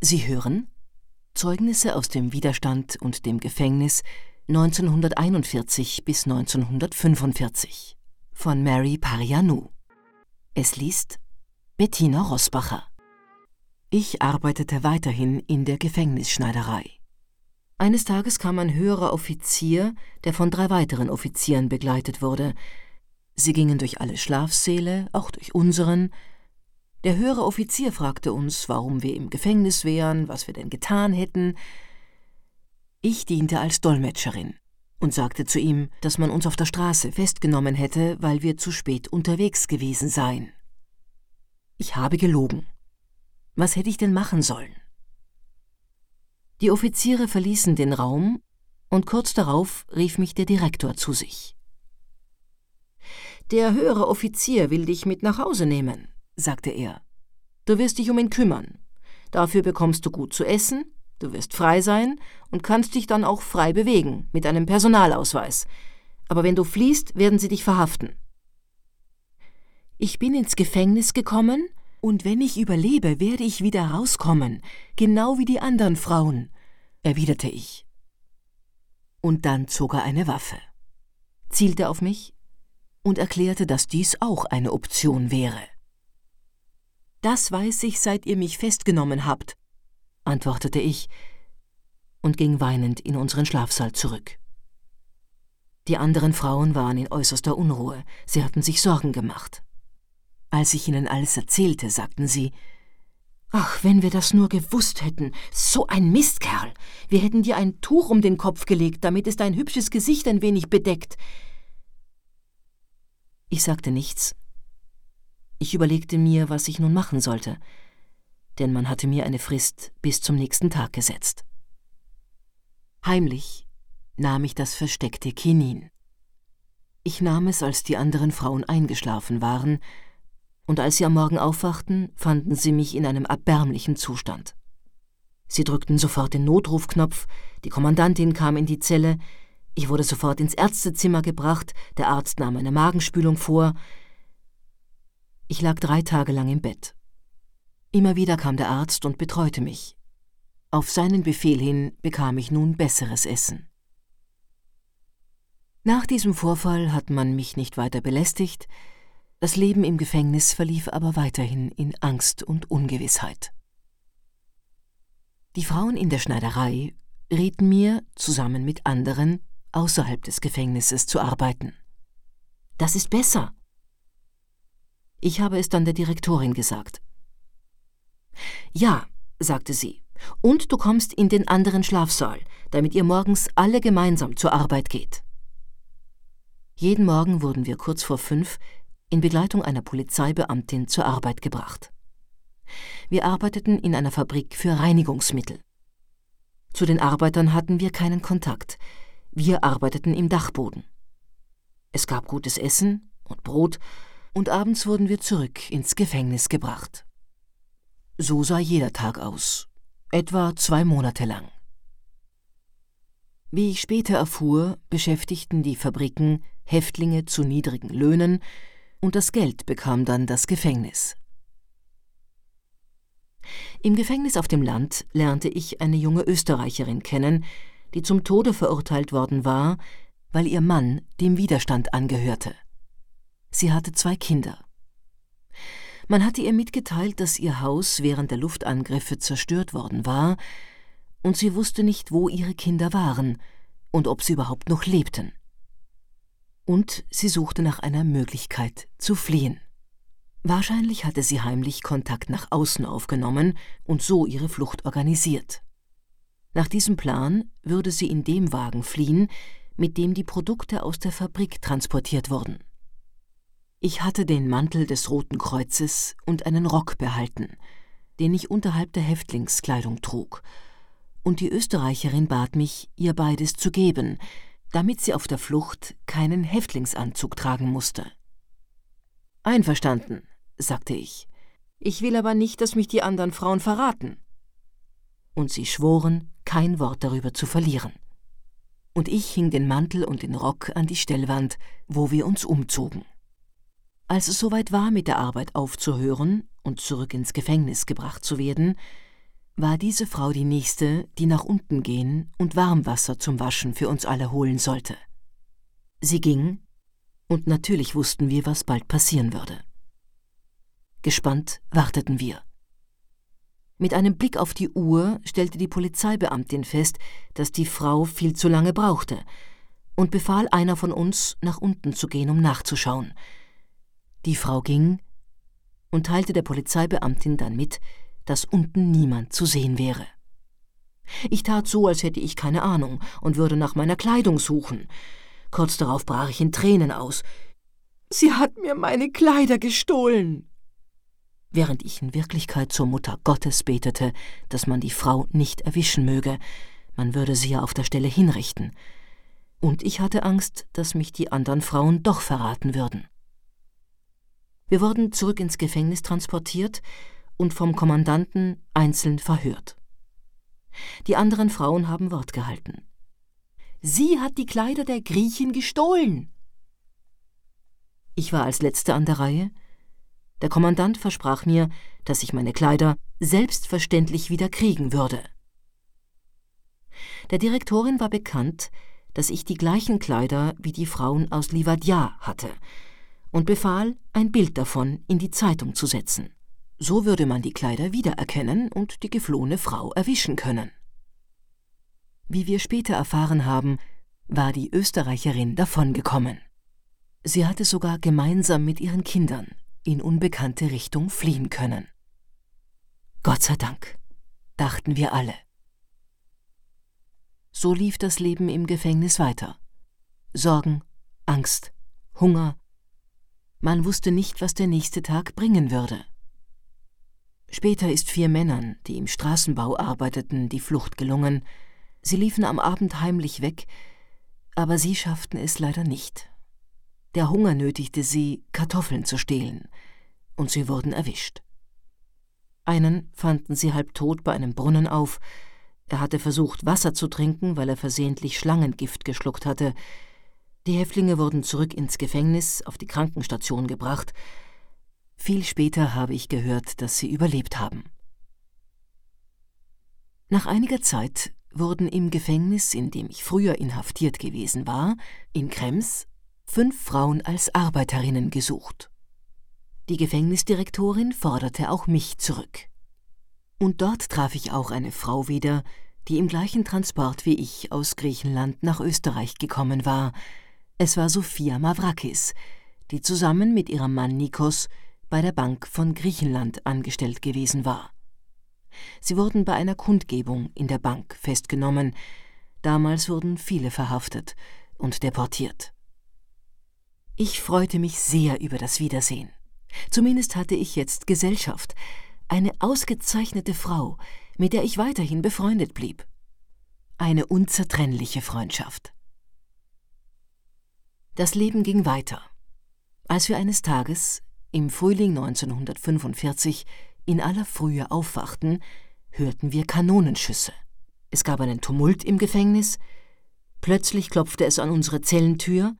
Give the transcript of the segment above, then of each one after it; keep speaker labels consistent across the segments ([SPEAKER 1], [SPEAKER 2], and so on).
[SPEAKER 1] Sie hören Zeugnisse aus dem Widerstand und dem Gefängnis 1941 bis 1945 von Mary Parianou. Es liest Bettina Rosbacher. Ich arbeitete weiterhin in der Gefängnisschneiderei. Eines Tages kam ein höherer Offizier, der von drei weiteren Offizieren begleitet wurde. Sie gingen durch alle Schlafsäle, auch durch unseren. Der höhere Offizier fragte uns, warum wir im Gefängnis wären, was wir denn getan hätten. Ich diente als Dolmetscherin und sagte zu ihm, dass man uns auf der Straße festgenommen hätte, weil wir zu spät unterwegs gewesen seien. Ich habe gelogen. Was hätte ich denn machen sollen? Die Offiziere verließen den Raum, und kurz darauf rief mich der Direktor zu sich. Der höhere Offizier will dich mit nach Hause nehmen, sagte er. Du wirst dich um ihn kümmern. Dafür bekommst du gut zu essen, du wirst frei sein und kannst dich dann auch frei bewegen mit einem Personalausweis. Aber wenn du fliehst, werden sie dich verhaften. Ich bin ins Gefängnis gekommen, und wenn ich überlebe, werde ich wieder rauskommen, genau wie die anderen Frauen, erwiderte ich. Und dann zog er eine Waffe, zielte auf mich und erklärte, dass dies auch eine Option wäre. Das weiß ich, seit ihr mich festgenommen habt, antwortete ich und ging weinend in unseren Schlafsaal zurück. Die anderen Frauen waren in äußerster Unruhe, sie hatten sich Sorgen gemacht. Als ich ihnen alles erzählte, sagten sie Ach, wenn wir das nur gewusst hätten. So ein Mistkerl. Wir hätten dir ein Tuch um den Kopf gelegt, damit es dein hübsches Gesicht ein wenig bedeckt. Ich sagte nichts. Ich überlegte mir, was ich nun machen sollte, denn man hatte mir eine Frist bis zum nächsten Tag gesetzt. Heimlich nahm ich das versteckte Kinin. Ich nahm es, als die anderen Frauen eingeschlafen waren, und als sie am Morgen aufwachten, fanden sie mich in einem erbärmlichen Zustand. Sie drückten sofort den Notrufknopf, die Kommandantin kam in die Zelle, ich wurde sofort ins Ärztezimmer gebracht, der Arzt nahm eine Magenspülung vor. Ich lag drei Tage lang im Bett. Immer wieder kam der Arzt und betreute mich. Auf seinen Befehl hin bekam ich nun besseres Essen. Nach diesem Vorfall hat man mich nicht weiter belästigt, das Leben im Gefängnis verlief aber weiterhin in Angst und Ungewissheit. Die Frauen in der Schneiderei rieten mir, zusammen mit anderen, außerhalb des Gefängnisses zu arbeiten. Das ist besser. Ich habe es dann der Direktorin gesagt. Ja, sagte sie, und du kommst in den anderen Schlafsaal, damit ihr morgens alle gemeinsam zur Arbeit geht. Jeden Morgen wurden wir kurz vor fünf in Begleitung einer Polizeibeamtin zur Arbeit gebracht. Wir arbeiteten in einer Fabrik für Reinigungsmittel. Zu den Arbeitern hatten wir keinen Kontakt. Wir arbeiteten im Dachboden. Es gab gutes Essen und Brot, und abends wurden wir zurück ins Gefängnis gebracht. So sah jeder Tag aus, etwa zwei Monate lang. Wie ich später erfuhr, beschäftigten die Fabriken Häftlinge zu niedrigen Löhnen, und das Geld bekam dann das Gefängnis. Im Gefängnis auf dem Land lernte ich eine junge Österreicherin kennen, die zum Tode verurteilt worden war, weil ihr Mann dem Widerstand angehörte. Sie hatte zwei Kinder. Man hatte ihr mitgeteilt, dass ihr Haus während der Luftangriffe zerstört worden war, und sie wusste nicht, wo ihre Kinder waren und ob sie überhaupt noch lebten und sie suchte nach einer Möglichkeit zu fliehen. Wahrscheinlich hatte sie heimlich Kontakt nach außen aufgenommen und so ihre Flucht organisiert. Nach diesem Plan würde sie in dem Wagen fliehen, mit dem die Produkte aus der Fabrik transportiert wurden. Ich hatte den Mantel des Roten Kreuzes und einen Rock behalten, den ich unterhalb der Häftlingskleidung trug, und die Österreicherin bat mich, ihr beides zu geben, damit sie auf der Flucht keinen Häftlingsanzug tragen musste. Einverstanden, sagte ich. Ich will aber nicht, dass mich die anderen Frauen verraten. Und sie schworen, kein Wort darüber zu verlieren. Und ich hing den Mantel und den Rock an die Stellwand, wo wir uns umzogen. Als es soweit war, mit der Arbeit aufzuhören und zurück ins Gefängnis gebracht zu werden, war diese Frau die nächste, die nach unten gehen und Warmwasser zum Waschen für uns alle holen sollte. Sie ging, und natürlich wussten wir, was bald passieren würde. Gespannt warteten wir. Mit einem Blick auf die Uhr stellte die Polizeibeamtin fest, dass die Frau viel zu lange brauchte, und befahl einer von uns, nach unten zu gehen, um nachzuschauen. Die Frau ging und teilte der Polizeibeamtin dann mit, dass unten niemand zu sehen wäre. Ich tat so, als hätte ich keine Ahnung und würde nach meiner Kleidung suchen. Kurz darauf brach ich in Tränen aus. Sie hat mir meine Kleider gestohlen. Während ich in Wirklichkeit zur Mutter Gottes betete, dass man die Frau nicht erwischen möge, man würde sie ja auf der Stelle hinrichten. Und ich hatte Angst, dass mich die anderen Frauen doch verraten würden. Wir wurden zurück ins Gefängnis transportiert und vom Kommandanten einzeln verhört. Die anderen Frauen haben Wort gehalten. Sie hat die Kleider der Griechen gestohlen. Ich war als Letzte an der Reihe. Der Kommandant versprach mir, dass ich meine Kleider selbstverständlich wieder kriegen würde. Der Direktorin war bekannt, dass ich die gleichen Kleider wie die Frauen aus Livadja hatte und befahl, ein Bild davon in die Zeitung zu setzen. So würde man die Kleider wiedererkennen und die geflohene Frau erwischen können. Wie wir später erfahren haben, war die Österreicherin davongekommen. Sie hatte sogar gemeinsam mit ihren Kindern in unbekannte Richtung fliehen können. Gott sei Dank, dachten wir alle. So lief das Leben im Gefängnis weiter. Sorgen, Angst, Hunger. Man wusste nicht, was der nächste Tag bringen würde. Später ist vier Männern, die im Straßenbau arbeiteten, die Flucht gelungen. Sie liefen am Abend heimlich weg, aber sie schafften es leider nicht. Der Hunger nötigte sie, Kartoffeln zu stehlen, und sie wurden erwischt. Einen fanden sie halb tot bei einem Brunnen auf. Er hatte versucht, Wasser zu trinken, weil er versehentlich Schlangengift geschluckt hatte. Die Häftlinge wurden zurück ins Gefängnis auf die Krankenstation gebracht, viel später habe ich gehört, dass sie überlebt haben. Nach einiger Zeit wurden im Gefängnis, in dem ich früher inhaftiert gewesen war, in Krems, fünf Frauen als Arbeiterinnen gesucht. Die Gefängnisdirektorin forderte auch mich zurück. Und dort traf ich auch eine Frau wieder, die im gleichen Transport wie ich aus Griechenland nach Österreich gekommen war. Es war Sophia Mavrakis, die zusammen mit ihrem Mann Nikos bei der Bank von Griechenland angestellt gewesen war. Sie wurden bei einer Kundgebung in der Bank festgenommen. Damals wurden viele verhaftet und deportiert. Ich freute mich sehr über das Wiedersehen. Zumindest hatte ich jetzt Gesellschaft, eine ausgezeichnete Frau, mit der ich weiterhin befreundet blieb. Eine unzertrennliche Freundschaft. Das Leben ging weiter. Als wir eines Tages im Frühling 1945 in aller Frühe aufwachten, hörten wir Kanonenschüsse. Es gab einen Tumult im Gefängnis. Plötzlich klopfte es an unsere Zellentür.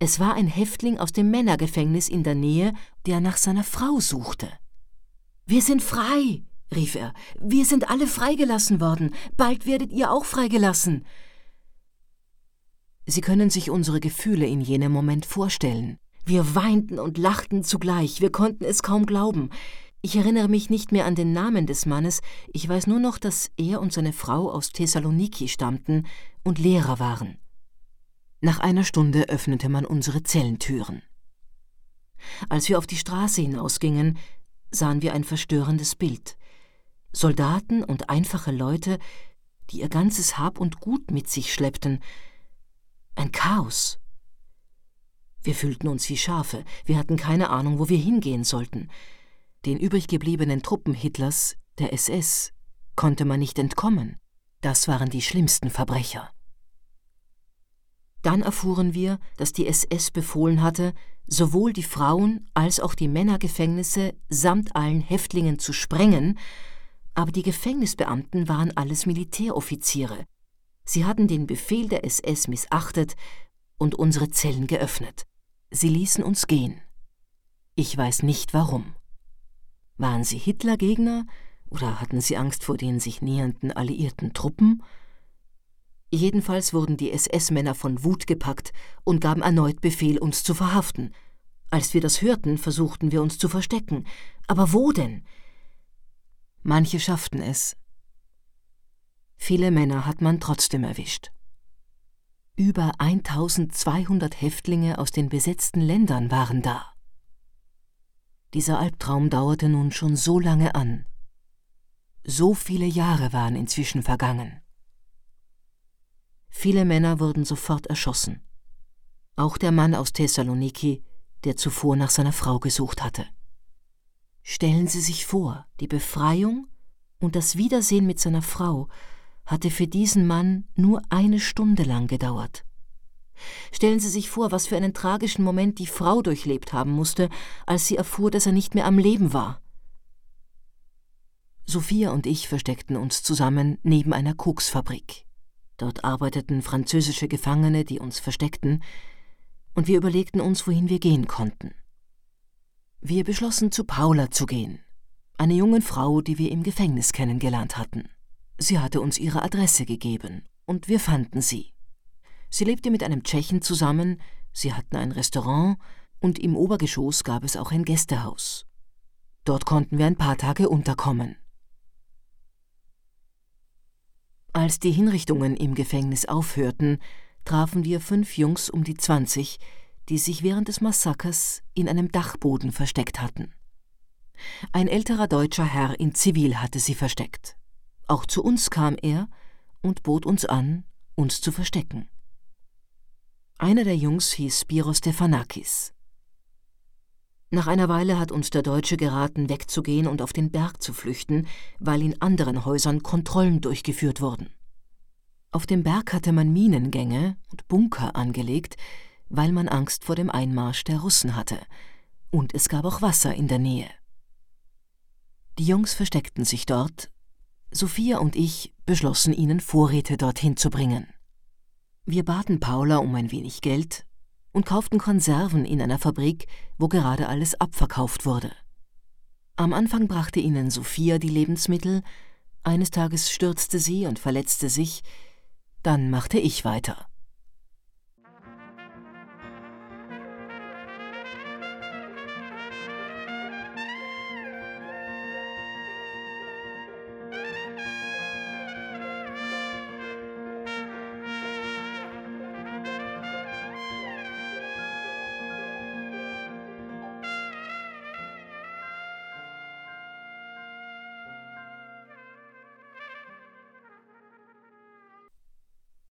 [SPEAKER 1] Es war ein Häftling aus dem Männergefängnis in der Nähe, der nach seiner Frau suchte. Wir sind frei, rief er. Wir sind alle freigelassen worden. Bald werdet ihr auch freigelassen. Sie können sich unsere Gefühle in jenem Moment vorstellen. Wir weinten und lachten zugleich, wir konnten es kaum glauben. Ich erinnere mich nicht mehr an den Namen des Mannes, ich weiß nur noch, dass er und seine Frau aus Thessaloniki stammten und Lehrer waren. Nach einer Stunde öffnete man unsere Zellentüren. Als wir auf die Straße hinausgingen, sahen wir ein verstörendes Bild. Soldaten und einfache Leute, die ihr ganzes Hab und Gut mit sich schleppten. Ein Chaos. Wir fühlten uns wie Schafe, wir hatten keine Ahnung, wo wir hingehen sollten. Den übrig gebliebenen Truppen Hitlers, der SS, konnte man nicht entkommen. Das waren die schlimmsten Verbrecher. Dann erfuhren wir, dass die SS befohlen hatte, sowohl die Frauen als auch die Männergefängnisse samt allen Häftlingen zu sprengen, aber die Gefängnisbeamten waren alles Militäroffiziere. Sie hatten den Befehl der SS missachtet und unsere Zellen geöffnet. Sie ließen uns gehen. Ich weiß nicht warum. Waren sie Hitlergegner Oder hatten sie Angst vor den sich nähernden alliierten Truppen? Jedenfalls wurden die SS-Männer von Wut gepackt und gaben erneut Befehl, uns zu verhaften. Als wir das hörten, versuchten wir uns zu verstecken. Aber wo denn? Manche schafften es. Viele Männer hat man trotzdem erwischt. Über 1200 Häftlinge aus den besetzten Ländern waren da. Dieser Albtraum dauerte nun schon so lange an. So viele Jahre waren inzwischen vergangen. Viele Männer wurden sofort erschossen. Auch der Mann aus Thessaloniki, der zuvor nach seiner Frau gesucht hatte. Stellen Sie sich vor, die Befreiung und das Wiedersehen mit seiner Frau hatte für diesen Mann nur eine Stunde lang gedauert. Stellen Sie sich vor, was für einen tragischen Moment die Frau durchlebt haben musste, als sie erfuhr, dass er nicht mehr am Leben war. Sophia und ich versteckten uns zusammen neben einer Koksfabrik. Dort arbeiteten französische Gefangene, die uns versteckten, und wir überlegten uns, wohin wir gehen konnten. Wir beschlossen, zu Paula zu gehen, eine junge Frau, die wir im Gefängnis kennengelernt hatten. Sie hatte uns ihre Adresse gegeben, und wir fanden sie. Sie lebte mit einem Tschechen zusammen, sie hatten ein Restaurant, und im Obergeschoss gab es auch ein Gästehaus. Dort konnten wir ein paar Tage unterkommen. Als die Hinrichtungen im Gefängnis aufhörten, trafen wir fünf Jungs um die zwanzig, die sich während des Massakers in einem Dachboden versteckt hatten. Ein älterer deutscher Herr in Zivil hatte sie versteckt. Auch zu uns kam er und bot uns an, uns zu verstecken. Einer der Jungs hieß Spiros Stefanakis. Nach einer Weile hat uns der Deutsche geraten, wegzugehen und auf den Berg zu flüchten, weil in anderen Häusern Kontrollen durchgeführt wurden. Auf dem Berg hatte man Minengänge und Bunker angelegt, weil man Angst vor dem Einmarsch der Russen hatte, und es gab auch Wasser in der Nähe. Die Jungs versteckten sich dort, Sophia und ich beschlossen ihnen Vorräte dorthin zu bringen. Wir baten Paula um ein wenig Geld und kauften Konserven in einer Fabrik, wo gerade alles abverkauft wurde. Am Anfang brachte ihnen Sophia die Lebensmittel, eines Tages stürzte sie und verletzte sich, dann machte ich weiter.